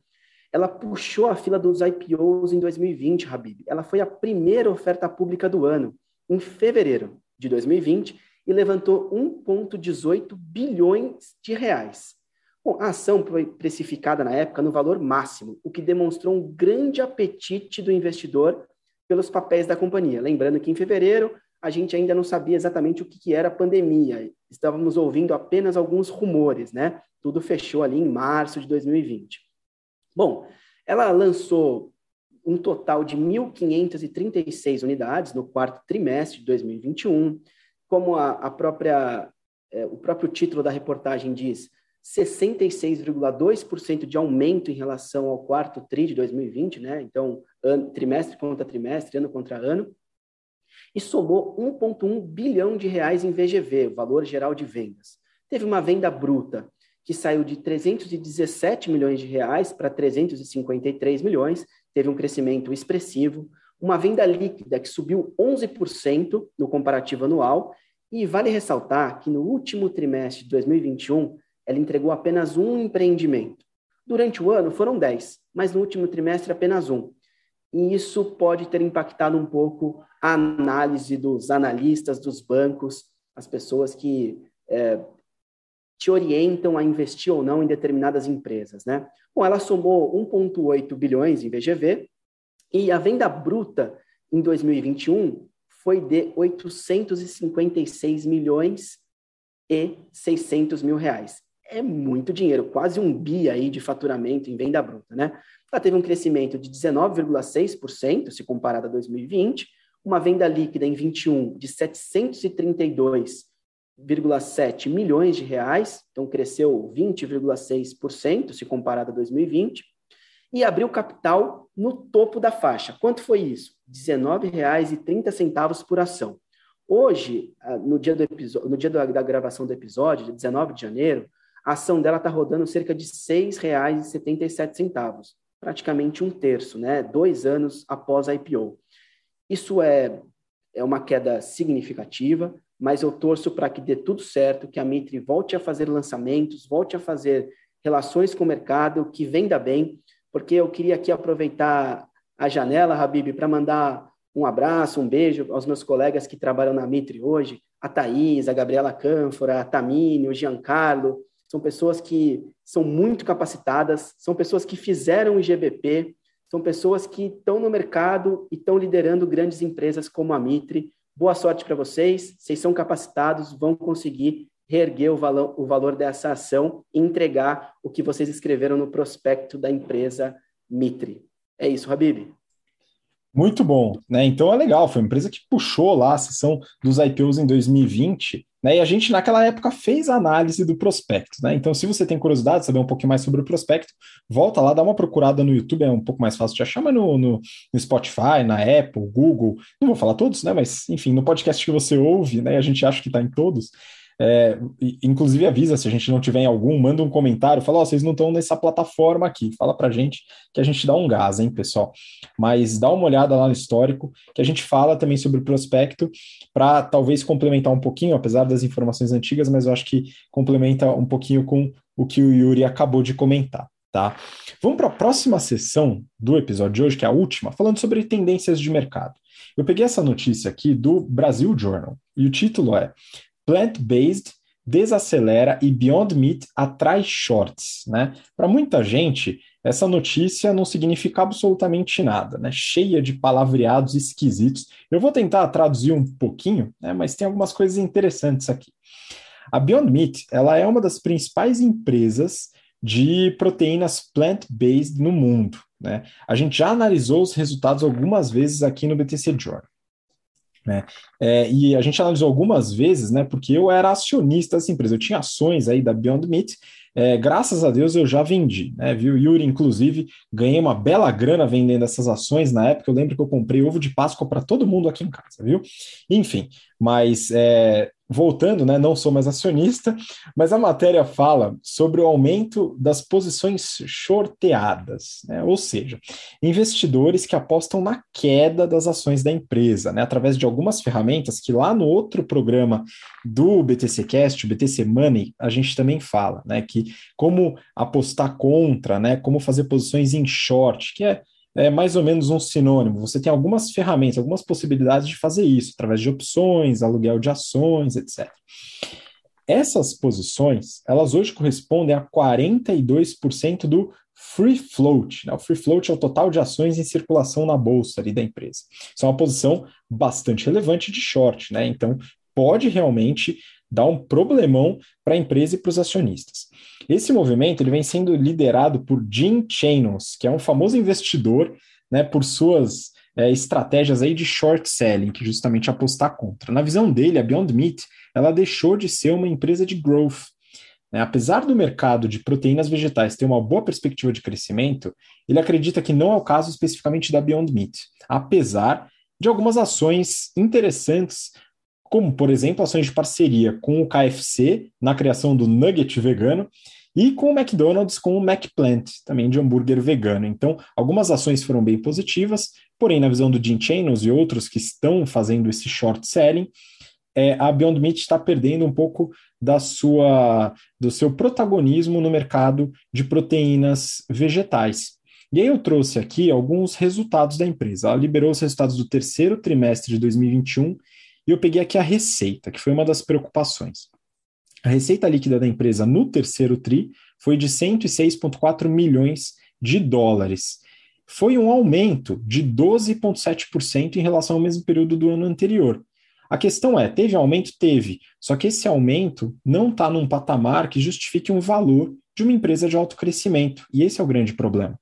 ela puxou a fila dos IPOs em 2020, Habib. Ela foi a primeira oferta pública do ano, em fevereiro de 2020, e levantou 1,18 bilhões de reais. Bom, a ação foi precificada na época no valor máximo, o que demonstrou um grande apetite do investidor pelos papéis da companhia. Lembrando que em fevereiro a gente ainda não sabia exatamente o que era a pandemia, estávamos ouvindo apenas alguns rumores, né? Tudo fechou ali em março de 2020. Bom, ela lançou um total de 1.536 unidades no quarto trimestre de 2021. Como a, a própria, é, o próprio título da reportagem diz, 66,2% de aumento em relação ao quarto TRI de 2020, né? Então, ano, trimestre contra trimestre, ano contra ano. E somou 1,1 bilhão de reais em VGV, valor geral de vendas. Teve uma venda bruta que saiu de 317 milhões de reais para 353 milhões, teve um crescimento expressivo, uma venda líquida que subiu 11% no comparativo anual, e vale ressaltar que no último trimestre de 2021, ela entregou apenas um empreendimento. Durante o ano foram 10, mas no último trimestre apenas um. E isso pode ter impactado um pouco a análise dos analistas, dos bancos, as pessoas que é, te orientam a investir ou não em determinadas empresas, né? Bom, ela somou 1,8 bilhões em VGV e a venda bruta em 2021 foi de 856 milhões e 600 mil reais. é muito dinheiro, quase um bi aí de faturamento em venda bruta, né? Ela teve um crescimento de 19,6% se comparado a 2020, uma venda líquida em 21 de 732,7 milhões de reais, então cresceu 20,6% se comparado a 2020, e abriu capital no topo da faixa. Quanto foi isso? R$ 19,30 por ação. Hoje, ah, no dia, do no dia da, da gravação do episódio, de 19 de janeiro, a ação dela está rodando cerca de R$ 6,77, praticamente um terço, né? dois anos após a IPO. Isso é, é uma queda significativa, mas eu torço para que dê tudo certo, que a Mitre volte a fazer lançamentos, volte a fazer relações com o mercado, que venda bem, porque eu queria aqui aproveitar a janela, Habib, para mandar um abraço, um beijo aos meus colegas que trabalham na Mitre hoje, a Thaís, a Gabriela Cânfora, a Tamini, o Giancarlo, são pessoas que são muito capacitadas, são pessoas que fizeram o IGBP, são pessoas que estão no mercado e estão liderando grandes empresas como a Mitre. Boa sorte para vocês, vocês são capacitados, vão conseguir reerguer o valor, o valor dessa ação e entregar o que vocês escreveram no prospecto da empresa Mitre. É isso, Habib. Muito bom, né? Então é legal, foi uma empresa que puxou lá a sessão dos IPOs em 2020, né? E a gente naquela época fez a análise do prospecto, né? Então, se você tem curiosidade de saber um pouquinho mais sobre o prospecto, volta lá, dá uma procurada no YouTube, é um pouco mais fácil de achar, mas no, no, no Spotify, na Apple, Google, não vou falar todos, né? Mas enfim, no podcast que você ouve, né? A gente acha que está em todos. É, inclusive avisa se a gente não tiver em algum, manda um comentário, fala, oh, vocês não estão nessa plataforma aqui, fala pra gente que a gente dá um gás, hein, pessoal. Mas dá uma olhada lá no histórico, que a gente fala também sobre o prospecto, para talvez complementar um pouquinho, apesar das informações antigas, mas eu acho que complementa um pouquinho com o que o Yuri acabou de comentar. Tá? Vamos para a próxima sessão do episódio de hoje, que é a última, falando sobre tendências de mercado. Eu peguei essa notícia aqui do Brasil Journal e o título é plant-based desacelera e Beyond Meat atrai shorts, né? Para muita gente, essa notícia não significa absolutamente nada, né? Cheia de palavreados esquisitos. Eu vou tentar traduzir um pouquinho, né? Mas tem algumas coisas interessantes aqui. A Beyond Meat, ela é uma das principais empresas de proteínas plant-based no mundo, né? A gente já analisou os resultados algumas vezes aqui no BTC Journal. Né? É, e a gente analisou algumas vezes, né, porque eu era acionista dessa empresa, eu tinha ações aí da Beyond Meat, é, graças a Deus eu já vendi, né, viu? Yuri, inclusive, ganhei uma bela grana vendendo essas ações na época. Eu lembro que eu comprei ovo de Páscoa para todo mundo aqui em casa, viu? Enfim, mas é, voltando, né, não sou mais acionista, mas a matéria fala sobre o aumento das posições shorteadas, né, ou seja, investidores que apostam na queda das ações da empresa, né, através de algumas ferramentas que lá no outro programa do BTC Cast, BTC Money, a gente também fala, né, que como apostar contra, né, como fazer posições em short, que é é mais ou menos um sinônimo. Você tem algumas ferramentas, algumas possibilidades de fazer isso, através de opções, aluguel de ações, etc. Essas posições, elas hoje correspondem a 42% do free float. Né? O free float é o total de ações em circulação na bolsa ali da empresa. Isso é uma posição bastante relevante de short, né? Então, pode realmente dar um problemão para a empresa e para os acionistas. Esse movimento ele vem sendo liderado por Jim Chanos, que é um famoso investidor né, por suas é, estratégias aí de short selling, que justamente apostar contra. Na visão dele, a Beyond Meat ela deixou de ser uma empresa de growth. Né? Apesar do mercado de proteínas vegetais ter uma boa perspectiva de crescimento, ele acredita que não é o caso especificamente da Beyond Meat, apesar de algumas ações interessantes como, por exemplo, ações de parceria com o KFC na criação do nugget vegano e com o McDonald's com o McPlant, também de hambúrguer vegano. Então, algumas ações foram bem positivas, porém, na visão do Jim Chanos e outros que estão fazendo esse short selling, é, a Beyond Meat está perdendo um pouco da sua, do seu protagonismo no mercado de proteínas vegetais. E aí eu trouxe aqui alguns resultados da empresa. Ela liberou os resultados do terceiro trimestre de 2021 e eu peguei aqui a receita, que foi uma das preocupações. A receita líquida da empresa no terceiro TRI foi de 106,4 milhões de dólares. Foi um aumento de 12,7% em relação ao mesmo período do ano anterior. A questão é, teve aumento? Teve. Só que esse aumento não está num patamar que justifique um valor de uma empresa de alto crescimento. E esse é o grande problema.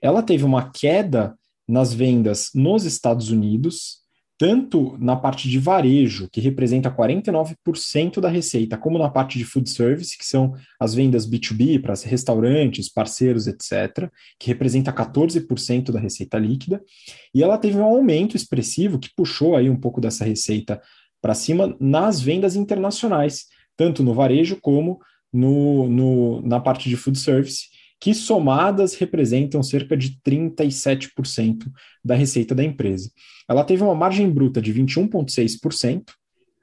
Ela teve uma queda nas vendas nos Estados Unidos, tanto na parte de varejo, que representa 49% da receita, como na parte de food service, que são as vendas B2B para restaurantes, parceiros, etc., que representa 14% da receita líquida. E ela teve um aumento expressivo que puxou aí um pouco dessa receita para cima nas vendas internacionais, tanto no varejo como no, no, na parte de food service, que somadas representam cerca de 37% da receita da empresa. Ela teve uma margem bruta de 21,6%,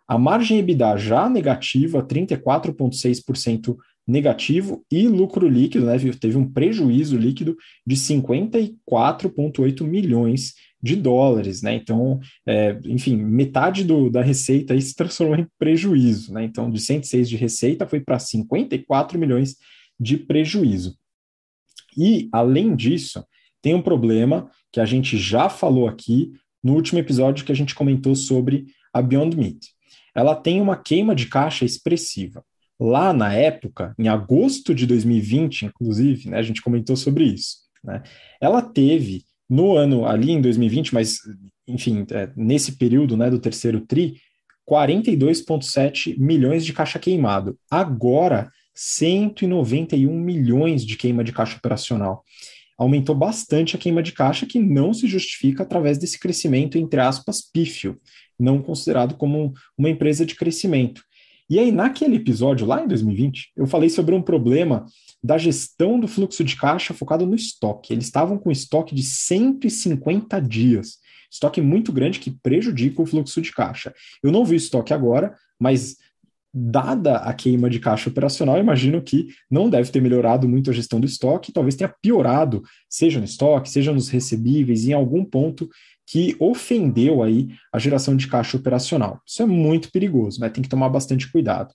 a margem EBITDA já negativa, 34,6% negativo, e lucro líquido, né, teve um prejuízo líquido de 54,8 milhões de dólares, né? Então, é, enfim, metade do, da receita aí se transformou em prejuízo, né? Então, de 106 de receita foi para 54 milhões de prejuízo. E, além disso, tem um problema que a gente já falou aqui no último episódio que a gente comentou sobre a Beyond Meat. Ela tem uma queima de caixa expressiva. Lá na época, em agosto de 2020, inclusive, né, a gente comentou sobre isso. Né? Ela teve, no ano ali em 2020, mas enfim, é, nesse período né, do terceiro TRI, 42,7 milhões de caixa queimado. Agora, 191 milhões de queima de caixa operacional. Aumentou bastante a queima de caixa, que não se justifica através desse crescimento, entre aspas, pífio, não considerado como uma empresa de crescimento. E aí, naquele episódio, lá em 2020, eu falei sobre um problema da gestão do fluxo de caixa focado no estoque. Eles estavam com estoque de 150 dias. Estoque muito grande que prejudica o fluxo de caixa. Eu não vi o estoque agora, mas dada a queima de caixa operacional, imagino que não deve ter melhorado muito a gestão do estoque, talvez tenha piorado, seja no estoque, seja nos recebíveis, em algum ponto que ofendeu aí a geração de caixa operacional. Isso é muito perigoso, né? Tem que tomar bastante cuidado.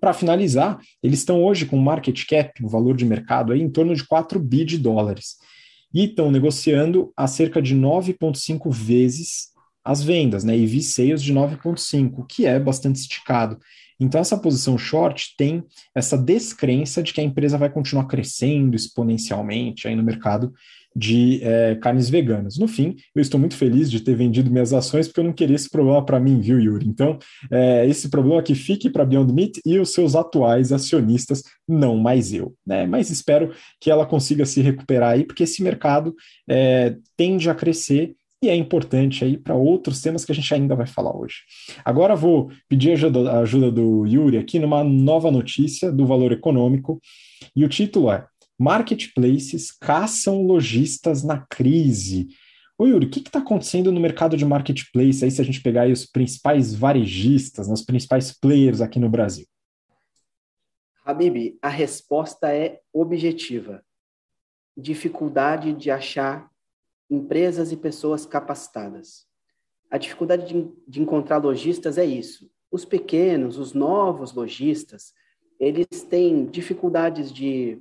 Para finalizar, eles estão hoje com market cap, o valor de mercado aí em torno de 4 bi de dólares. E estão negociando a cerca de 9,5 vezes as vendas, né? EV sales de 9,5, que é bastante esticado. Então, essa posição short tem essa descrença de que a empresa vai continuar crescendo exponencialmente aí no mercado de é, carnes veganas. No fim, eu estou muito feliz de ter vendido minhas ações, porque eu não queria esse problema para mim, viu, Yuri? Então, é, esse problema que fique para Beyond Meat e os seus atuais acionistas, não mais eu. Né? Mas espero que ela consiga se recuperar aí, porque esse mercado é, tende a crescer e é importante aí para outros temas que a gente ainda vai falar hoje. Agora vou pedir a ajuda do Yuri aqui numa nova notícia do valor econômico, e o título é Marketplaces caçam lojistas na crise. Ô Yuri, o que está acontecendo no mercado de marketplace aí se a gente pegar os principais varejistas, né, os principais players aqui no Brasil? Habib, a resposta é objetiva. Dificuldade de achar empresas e pessoas capacitadas. A dificuldade de, de encontrar lojistas é isso. Os pequenos, os novos lojistas, eles têm dificuldades de,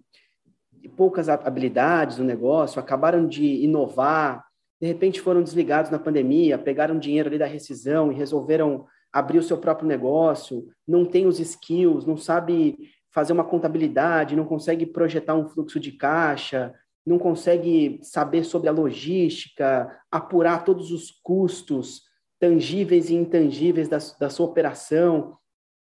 de poucas habilidades no negócio, acabaram de inovar, de repente foram desligados na pandemia, pegaram dinheiro ali da rescisão e resolveram abrir o seu próprio negócio, não tem os skills, não sabe fazer uma contabilidade, não consegue projetar um fluxo de caixa, não consegue saber sobre a logística, apurar todos os custos tangíveis e intangíveis da, da sua operação.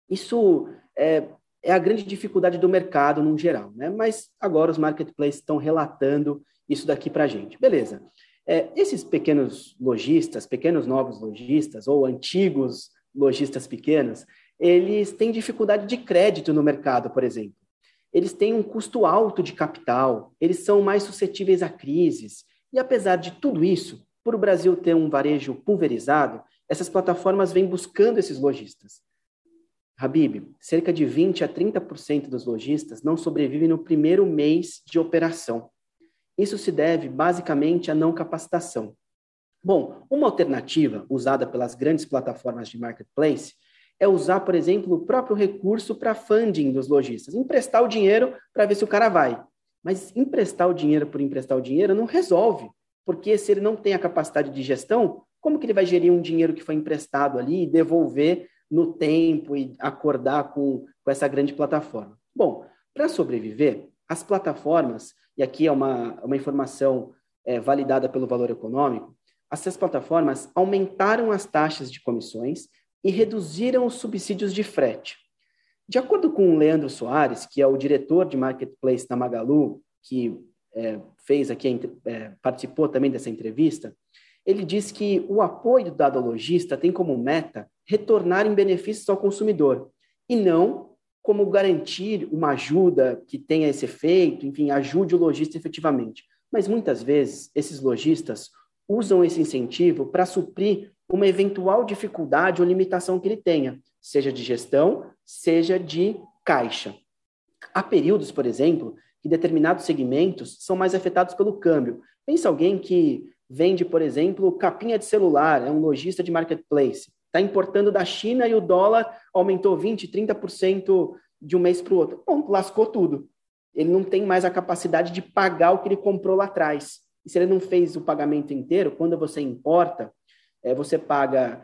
Isso é, é a grande dificuldade do mercado no geral, né? Mas agora os marketplaces estão relatando isso daqui para a gente. Beleza. É, esses pequenos lojistas, pequenos novos lojistas ou antigos lojistas pequenos, eles têm dificuldade de crédito no mercado, por exemplo eles têm um custo alto de capital, eles são mais suscetíveis a crises. E apesar de tudo isso, por o Brasil ter um varejo pulverizado, essas plataformas vêm buscando esses lojistas. Habib, cerca de 20 a 30% dos lojistas não sobrevivem no primeiro mês de operação. Isso se deve basicamente à não capacitação. Bom, uma alternativa usada pelas grandes plataformas de marketplace é usar, por exemplo, o próprio recurso para funding dos lojistas, emprestar o dinheiro para ver se o cara vai. Mas emprestar o dinheiro por emprestar o dinheiro não resolve, porque se ele não tem a capacidade de gestão, como que ele vai gerir um dinheiro que foi emprestado ali e devolver no tempo e acordar com, com essa grande plataforma? Bom, para sobreviver, as plataformas, e aqui é uma, uma informação é, validada pelo valor econômico, essas plataformas aumentaram as taxas de comissões e reduziram os subsídios de frete. De acordo com o Leandro Soares, que é o diretor de marketplace da Magalu, que é, fez aqui, é, participou também dessa entrevista, ele diz que o apoio dado ao lojista tem como meta retornar em benefícios ao consumidor e não como garantir uma ajuda que tenha esse efeito, enfim, ajude o lojista efetivamente. Mas muitas vezes esses lojistas usam esse incentivo para suprir uma eventual dificuldade ou limitação que ele tenha, seja de gestão, seja de caixa. Há períodos, por exemplo, que determinados segmentos são mais afetados pelo câmbio. Pensa alguém que vende, por exemplo, capinha de celular, é um lojista de marketplace, está importando da China e o dólar aumentou 20%, 30% de um mês para o outro. Bom, lascou tudo. Ele não tem mais a capacidade de pagar o que ele comprou lá atrás. E se ele não fez o pagamento inteiro, quando você importa, é, você paga,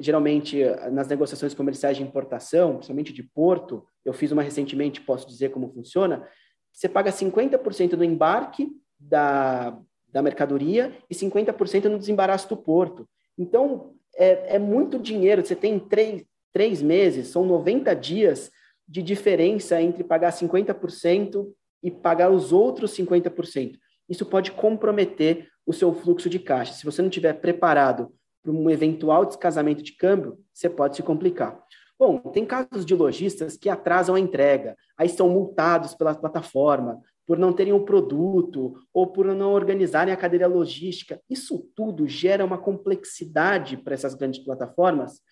geralmente, nas negociações comerciais de importação, principalmente de porto, eu fiz uma recentemente, posso dizer como funciona, você paga 50% no embarque da, da mercadoria e 50% no desembaraço do porto. Então, é, é muito dinheiro. Você tem três, três meses, são 90 dias de diferença entre pagar 50% e pagar os outros 50% isso pode comprometer o seu fluxo de caixa. Se você não estiver preparado para um eventual descasamento de câmbio, você pode se complicar. Bom, tem casos de lojistas que atrasam a entrega, aí são multados pela plataforma por não terem o um produto ou por não organizarem a cadeira logística. Isso tudo gera uma complexidade para essas grandes plataformas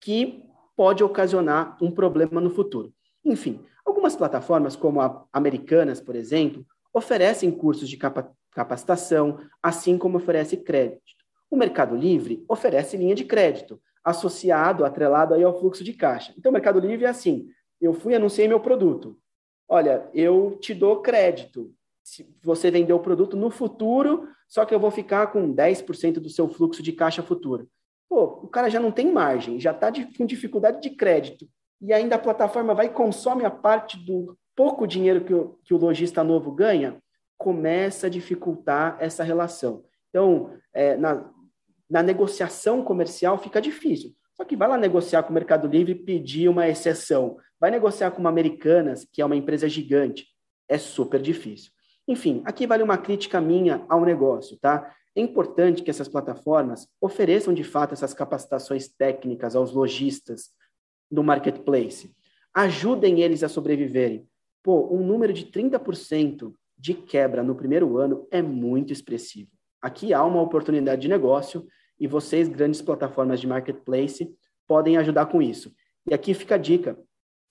que pode ocasionar um problema no futuro. Enfim, algumas plataformas, como a Americanas, por exemplo, oferecem cursos de capacitação, assim como oferece crédito. O Mercado Livre oferece linha de crédito, associado, atrelado aí ao fluxo de caixa. Então, o Mercado Livre é assim: eu fui anunciei meu produto. Olha, eu te dou crédito. Se você vender o produto no futuro, só que eu vou ficar com 10% do seu fluxo de caixa futuro. Pô, o cara já não tem margem, já está com dificuldade de crédito. E ainda a plataforma vai e consome a parte do pouco dinheiro que o, que o lojista novo ganha, começa a dificultar essa relação. Então, é, na, na negociação comercial fica difícil. Só que vai lá negociar com o Mercado Livre e pedir uma exceção. Vai negociar com uma Americanas, que é uma empresa gigante. É super difícil. Enfim, aqui vale uma crítica minha ao negócio, tá? É importante que essas plataformas ofereçam de fato essas capacitações técnicas aos lojistas do marketplace. Ajudem eles a sobreviverem. Pô, um número de 30% de quebra no primeiro ano é muito expressivo. Aqui há uma oportunidade de negócio e vocês, grandes plataformas de marketplace, podem ajudar com isso. E aqui fica a dica.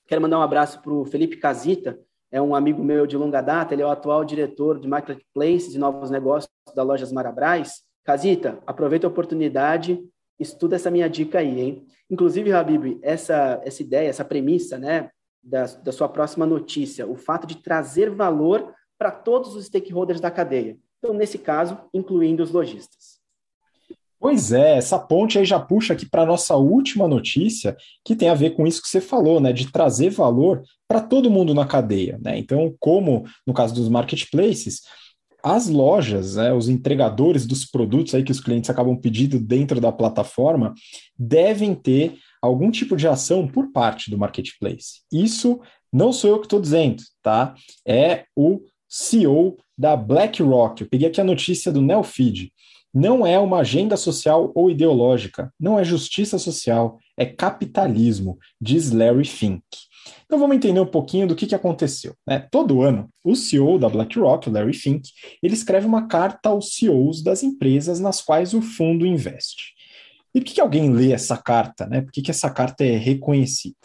Quero mandar um abraço para o Felipe Casita, é um amigo meu de longa data, ele é o atual diretor de marketplaces e novos negócios da Lojas Marabras. Casita, aproveita a oportunidade, estuda essa minha dica aí, hein? Inclusive, Habib, essa, essa ideia, essa premissa, né, da, da sua próxima notícia, o fato de trazer valor para todos os stakeholders da cadeia. Então, nesse caso, incluindo os lojistas. Pois é, essa ponte aí já puxa aqui para a nossa última notícia, que tem a ver com isso que você falou, né, de trazer valor para todo mundo na cadeia. Né? Então, como no caso dos marketplaces, as lojas, né, os entregadores dos produtos aí que os clientes acabam pedindo dentro da plataforma, devem ter algum tipo de ação por parte do marketplace. Isso não sou eu que estou dizendo, tá? É o CEO da BlackRock. Eu peguei aqui a notícia do Neofeed. Não é uma agenda social ou ideológica, não é justiça social, é capitalismo, diz Larry Fink. Então vamos entender um pouquinho do que, que aconteceu. Né? Todo ano, o CEO da BlackRock, Larry Fink, ele escreve uma carta aos CEOs das empresas nas quais o fundo investe. E por que, que alguém lê essa carta? Né? Por que, que essa carta é reconhecida?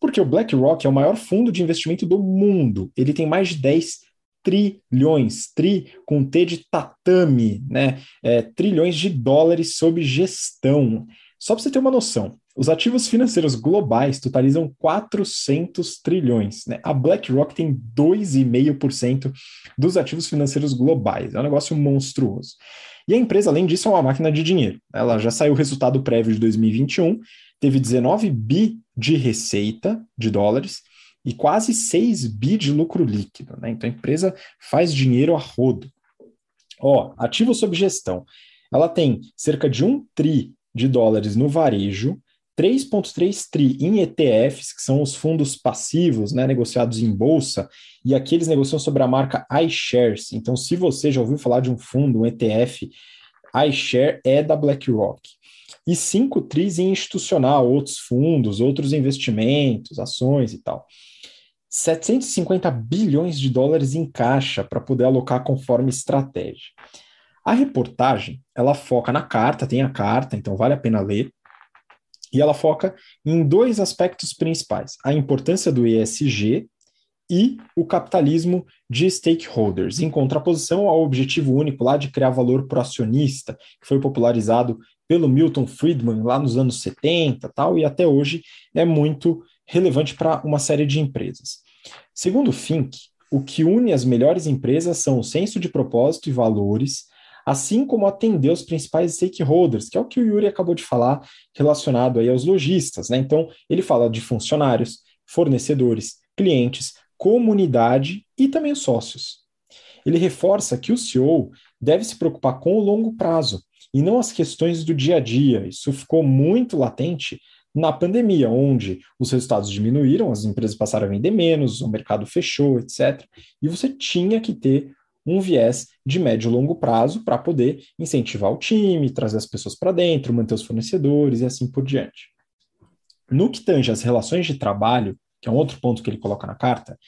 Porque o BlackRock é o maior fundo de investimento do mundo. Ele tem mais de 10 trilhões, tri com T de tatame, né? É, trilhões de dólares sob gestão. Só para você ter uma noção, os ativos financeiros globais totalizam 400 trilhões. Né? A BlackRock tem 2,5% dos ativos financeiros globais. É um negócio monstruoso. E a empresa, além disso, é uma máquina de dinheiro. Ela já saiu o resultado prévio de 2021, teve 19 bi de receita de dólares e quase 6 bi de lucro líquido. Né? Então a empresa faz dinheiro a rodo. Ó, ativo sob gestão. Ela tem cerca de um tri de dólares no varejo, 3,3 tri em ETFs, que são os fundos passivos, né, negociados em bolsa, e aqui eles negociam sobre a marca iShares. Então, se você já ouviu falar de um fundo, um ETF, iShare é da BlackRock. E 5 tris em institucional, outros fundos, outros investimentos, ações e tal. 750 bilhões de dólares em caixa para poder alocar conforme estratégia. A reportagem, ela foca na carta, tem a carta, então vale a pena ler. E ela foca em dois aspectos principais: a importância do ESG e o capitalismo de stakeholders, em contraposição ao objetivo único lá de criar valor para o acionista, que foi popularizado pelo Milton Friedman lá nos anos 70 tal, e até hoje é muito relevante para uma série de empresas. Segundo Fink, o que une as melhores empresas são o senso de propósito e valores, assim como atender os principais stakeholders, que é o que o Yuri acabou de falar, relacionado aí aos lojistas. Né? Então, ele fala de funcionários, fornecedores, clientes, comunidade e também os sócios. Ele reforça que o CEO deve se preocupar com o longo prazo e não as questões do dia a dia. Isso ficou muito latente na pandemia, onde os resultados diminuíram, as empresas passaram a vender menos, o mercado fechou, etc. E você tinha que ter um viés de médio e longo prazo para poder incentivar o time, trazer as pessoas para dentro, manter os fornecedores e assim por diante. No que tange as relações de trabalho, que é um outro ponto que ele coloca na carta,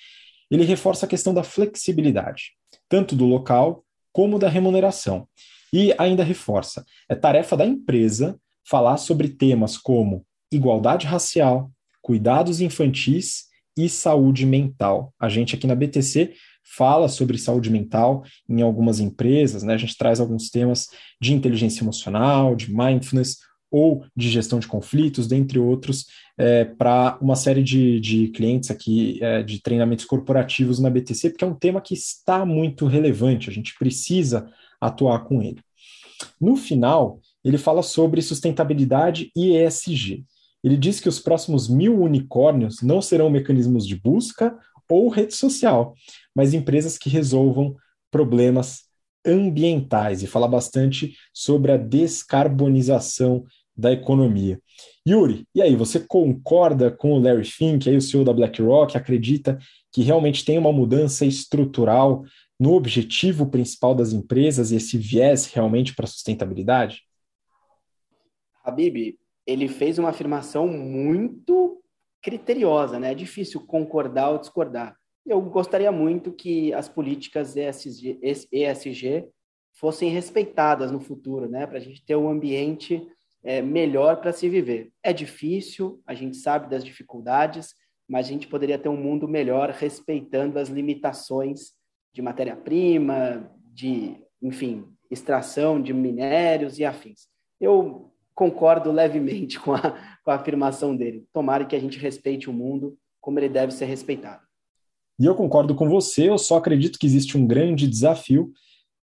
ele reforça a questão da flexibilidade, tanto do local como da remuneração. E ainda reforça: é tarefa da empresa falar sobre temas como igualdade racial, cuidados infantis e saúde mental. A gente aqui na BTC fala sobre saúde mental em algumas empresas, né? A gente traz alguns temas de inteligência emocional, de mindfulness ou de gestão de conflitos, dentre outros, é, para uma série de, de clientes aqui é, de treinamentos corporativos na BTC, porque é um tema que está muito relevante, a gente precisa atuar com ele. No final, ele fala sobre sustentabilidade e ESG. Ele diz que os próximos mil unicórnios não serão mecanismos de busca ou rede social, mas empresas que resolvam problemas ambientais e fala bastante sobre a descarbonização da economia. Yuri, e aí, você concorda com o Larry Fink, aí o CEO da BlackRock, acredita que realmente tem uma mudança estrutural no objetivo principal das empresas e esse viés realmente para a sustentabilidade? Habib, ele fez uma afirmação muito criteriosa, né? É difícil concordar ou discordar. Eu gostaria muito que as políticas ESG, fossem respeitadas no futuro, né? Para a gente ter um ambiente é, melhor para se viver. É difícil, a gente sabe das dificuldades, mas a gente poderia ter um mundo melhor respeitando as limitações de matéria-prima, de, enfim, extração de minérios e afins. Eu concordo levemente com a, com a afirmação dele. Tomara que a gente respeite o mundo como ele deve ser respeitado. E eu concordo com você, eu só acredito que existe um grande desafio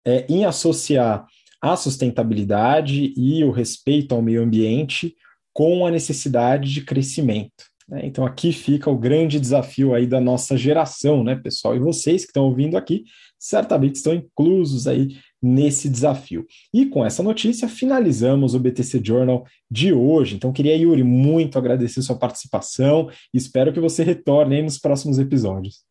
é, em associar a sustentabilidade e o respeito ao meio ambiente com a necessidade de crescimento. Né? Então aqui fica o grande desafio aí da nossa geração, né, pessoal? E vocês que estão ouvindo aqui certamente estão inclusos aí nesse desafio. E com essa notícia, finalizamos o BTC Journal de hoje. Então, queria, Yuri, muito agradecer sua participação espero que você retorne nos próximos episódios.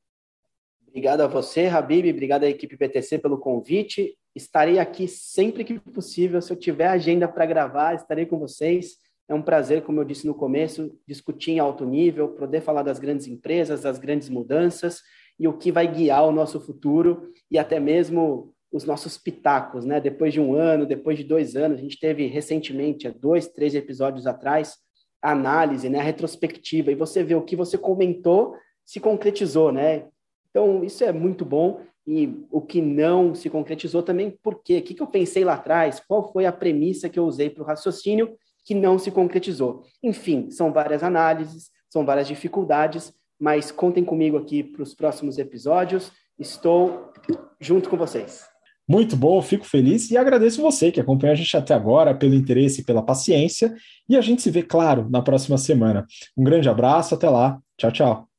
Obrigado a você, Habib, obrigado à equipe BTC pelo convite. Estarei aqui sempre que possível. Se eu tiver agenda para gravar, estarei com vocês. É um prazer, como eu disse no começo, discutir em alto nível, poder falar das grandes empresas, das grandes mudanças e o que vai guiar o nosso futuro e até mesmo os nossos pitacos, né? Depois de um ano, depois de dois anos, a gente teve recentemente, há dois, três episódios atrás, a análise, né? A retrospectiva, e você vê o que você comentou se concretizou, né? Então, isso é muito bom. E o que não se concretizou também, por quê? O que, que eu pensei lá atrás? Qual foi a premissa que eu usei para o raciocínio que não se concretizou? Enfim, são várias análises, são várias dificuldades, mas contem comigo aqui para os próximos episódios. Estou junto com vocês. Muito bom, fico feliz e agradeço você que acompanhou a gente até agora, pelo interesse e pela paciência. E a gente se vê, claro, na próxima semana. Um grande abraço, até lá. Tchau, tchau.